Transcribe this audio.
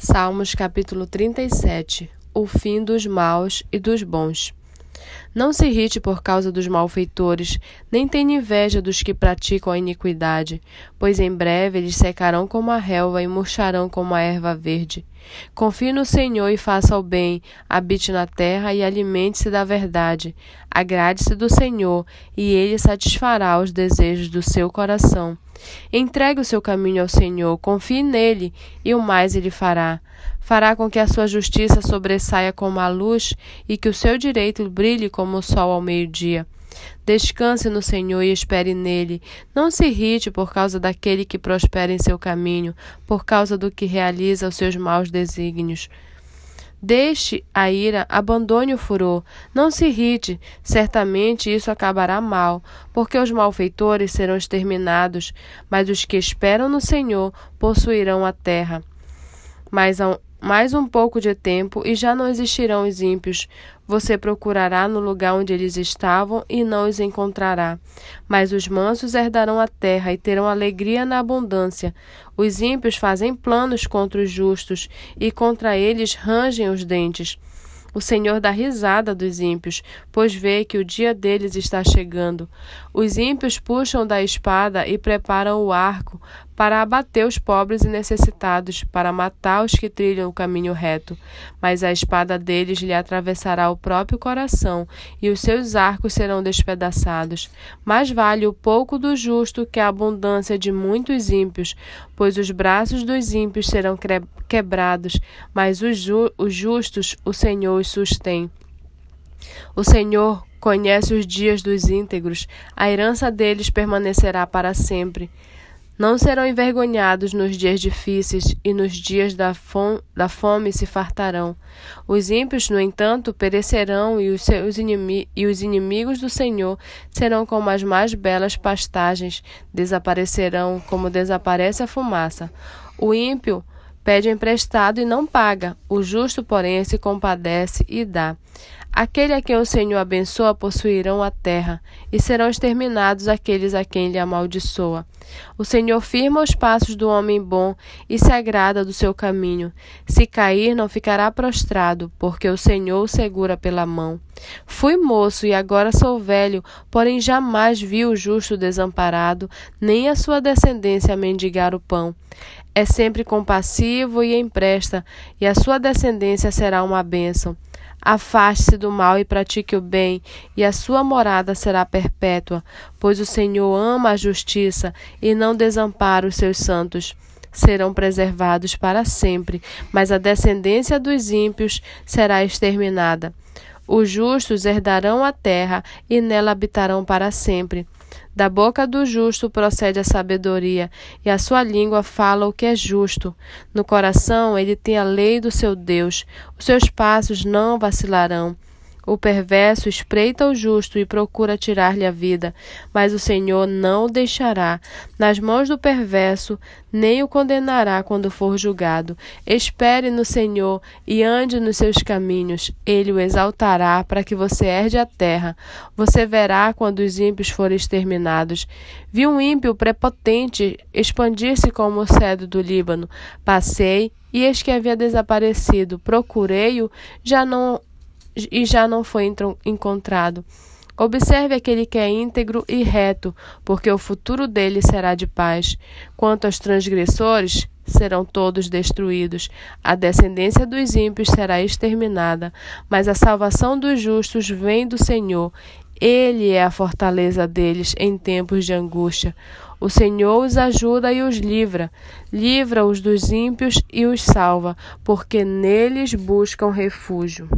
Salmos capítulo 37 O fim dos maus e dos bons. Não se irrite por causa dos malfeitores, nem tenha inveja dos que praticam a iniquidade, pois em breve eles secarão como a relva e murcharão como a erva verde. Confie no Senhor e faça o bem, habite na terra e alimente-se da verdade. Agrade-se do Senhor, e ele satisfará os desejos do seu coração. Entregue o seu caminho ao Senhor, confie nele, e o mais ele fará. Fará com que a sua justiça sobressaia como a luz e que o seu direito brilhe como o sol ao meio-dia. Descanse no Senhor e espere nele. Não se irrite por causa daquele que prospera em seu caminho, por causa do que realiza os seus maus desígnios. Deixe a ira, abandone o furor. Não se irrite, certamente isso acabará mal, porque os malfeitores serão exterminados, mas os que esperam no Senhor possuirão a terra. Mas mais um pouco de tempo e já não existirão os ímpios. Você procurará no lugar onde eles estavam e não os encontrará. Mas os mansos herdarão a terra e terão alegria na abundância. Os ímpios fazem planos contra os justos e contra eles rangem os dentes. O Senhor dá risada dos ímpios, pois vê que o dia deles está chegando. Os ímpios puxam da espada e preparam o arco para abater os pobres e necessitados, para matar os que trilham o caminho reto. Mas a espada deles lhe atravessará o próprio coração, e os seus arcos serão despedaçados. Mais vale o pouco do justo que a abundância de muitos ímpios, pois os braços dos ímpios serão quebrados, mas os, ju os justos o Senhor os sustém. O Senhor conhece os dias dos íntegros, a herança deles permanecerá para sempre. Não serão envergonhados nos dias difíceis e nos dias da, fome, da fome se fartarão. Os ímpios, no entanto, perecerão e os, seus e os inimigos do Senhor serão como as mais belas pastagens, desaparecerão como desaparece a fumaça. O ímpio pede emprestado e não paga, o justo, porém, se compadece e dá. Aquele a quem o Senhor abençoa possuirão a terra, e serão exterminados aqueles a quem ele amaldiçoa. O Senhor firma os passos do homem bom e se agrada do seu caminho. Se cair, não ficará prostrado, porque o Senhor o segura pela mão. Fui moço e agora sou velho, porém jamais vi o justo desamparado, nem a sua descendência mendigar o pão. É sempre compassivo e empresta, e a sua descendência será uma bênção. Afaste-se do mal e pratique o bem, e a sua morada será perpétua, pois o Senhor ama a justiça e não desampara os seus santos. Serão preservados para sempre, mas a descendência dos ímpios será exterminada. Os justos herdarão a terra e nela habitarão para sempre. Da boca do justo procede a sabedoria, e a sua língua fala o que é justo. No coração ele tem a lei do seu Deus, os seus passos não vacilarão. O perverso espreita o justo e procura tirar-lhe a vida, mas o Senhor não o deixará nas mãos do perverso, nem o condenará quando for julgado. Espere no Senhor e ande nos seus caminhos. Ele o exaltará para que você herde a terra. Você verá quando os ímpios forem exterminados. Vi um ímpio prepotente expandir-se como o cedro do Líbano. Passei e eis que havia desaparecido. Procurei-o, já não e já não foi encontrado. Observe aquele que é íntegro e reto, porque o futuro dele será de paz. Quanto aos transgressores, serão todos destruídos. A descendência dos ímpios será exterminada, mas a salvação dos justos vem do Senhor. Ele é a fortaleza deles em tempos de angústia. O Senhor os ajuda e os livra, livra-os dos ímpios e os salva, porque neles buscam refúgio.